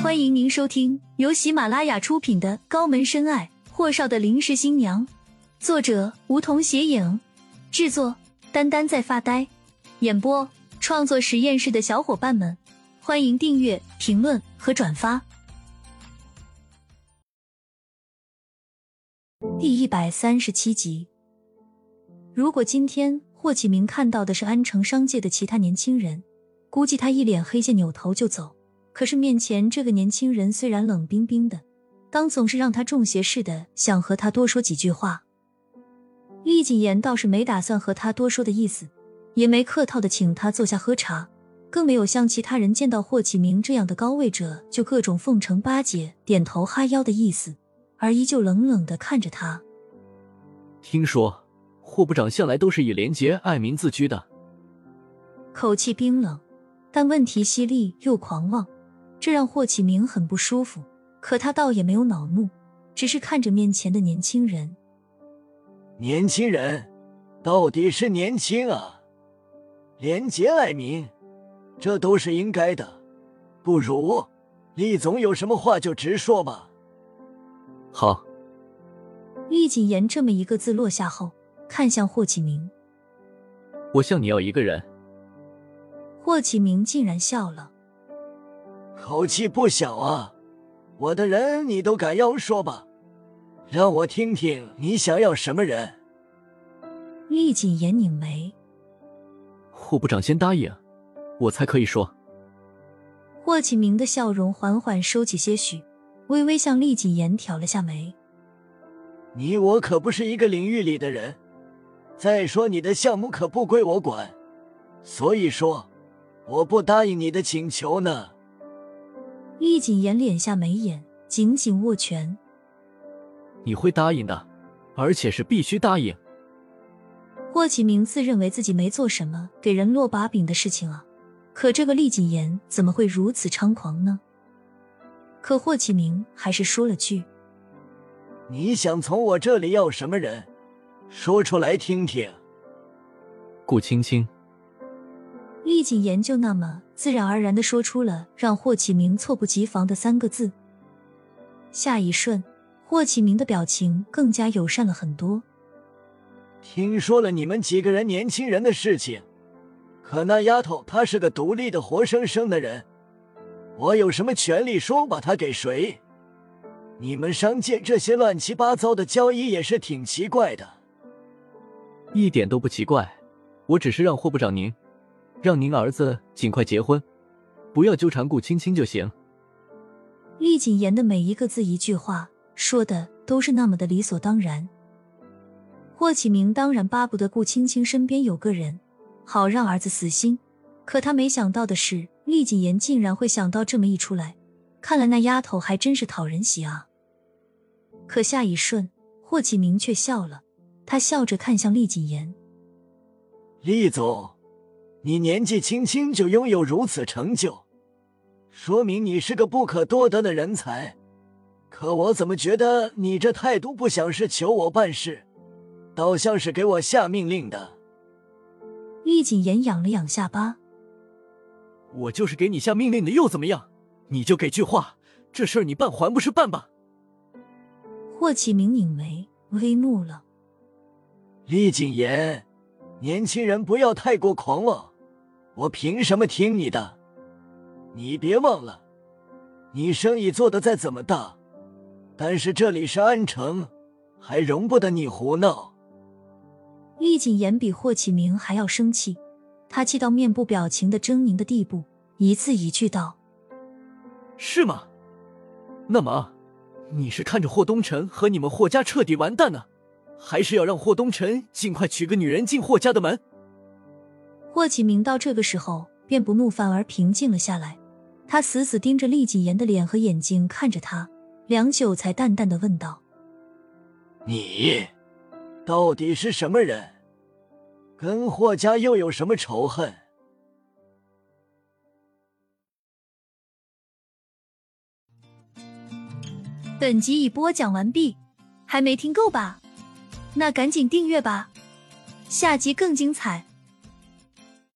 欢迎您收听由喜马拉雅出品的《高门深爱：霍少的临时新娘》，作者梧桐斜影，制作丹丹在发呆，演播创作实验室的小伙伴们，欢迎订阅、评论和转发。第一百三十七集，如果今天霍启明看到的是安城商界的其他年轻人，估计他一脸黑线，扭头就走。可是面前这个年轻人虽然冷冰冰的，当总是让他中邪似的，想和他多说几句话。厉谨言倒是没打算和他多说的意思，也没客套的请他坐下喝茶，更没有像其他人见到霍启明这样的高位者就各种奉承巴结、点头哈腰的意思，而依旧冷冷的看着他。听说霍部长向来都是以廉洁爱民自居的，口气冰冷，但问题犀利又狂妄。这让霍启明很不舒服，可他倒也没有恼怒，只是看着面前的年轻人。年轻人，到底是年轻啊，廉洁爱民，这都是应该的。不如，厉总有什么话就直说吧。好。厉谨言这么一个字落下后，看向霍启明：“我向你要一个人。”霍启明竟然笑了。口气不小啊！我的人你都敢要，说吧，让我听听你想要什么人。厉谨言拧眉，霍部长先答应，我才可以说。霍启明的笑容缓缓收起些许，微微向厉谨言挑了下眉。你我可不是一个领域里的人，再说你的项目可不归我管，所以说我不答应你的请求呢。厉谨言敛下眉眼，紧紧握拳。你会答应的，而且是必须答应。霍启明自认为自己没做什么给人落把柄的事情啊，可这个厉谨言怎么会如此猖狂呢？可霍启明还是说了句：“你想从我这里要什么人？说出来听听。”顾青青。厉谨言就那么自然而然的说出了让霍启明猝不及防的三个字。下一瞬，霍启明的表情更加友善了很多。听说了你们几个人年轻人的事情，可那丫头她是个独立的活生生的人，我有什么权利说把她给谁？你们商界这些乱七八糟的交易也是挺奇怪的。一点都不奇怪，我只是让霍部长您。让您儿子尽快结婚，不要纠缠顾青青就行。厉谨言的每一个字一句话说的都是那么的理所当然。霍启明当然巴不得顾青青身边有个人，好让儿子死心。可他没想到的是，厉谨言竟然会想到这么一出来。看来那丫头还真是讨人喜啊。可下一瞬，霍启明却笑了，他笑着看向厉谨言：“厉总。”你年纪轻轻就拥有如此成就，说明你是个不可多得的人才。可我怎么觉得你这态度不像是求我办事，倒像是给我下命令的？厉谨言仰了仰下巴：“我就是给你下命令的，又怎么样？你就给句话，这事儿你办还不是办吧？”霍启明拧眉，微怒了：“厉谨言。”年轻人不要太过狂妄，我凭什么听你的？你别忘了，你生意做的再怎么大，但是这里是安城，还容不得你胡闹。厉谨言比霍启明还要生气，他气到面部表情的狰狞的地步，一字一句道：“是吗？那么，你是看着霍东辰和你们霍家彻底完蛋呢？”还是要让霍东辰尽快娶个女人进霍家的门。霍启明到这个时候便不怒，反而平静了下来。他死死盯着厉谨言的脸和眼睛看着他，良久才淡淡的问道：“你到底是什么人？跟霍家又有什么仇恨？”本集已播讲完毕，还没听够吧？那赶紧订阅吧，下集更精彩。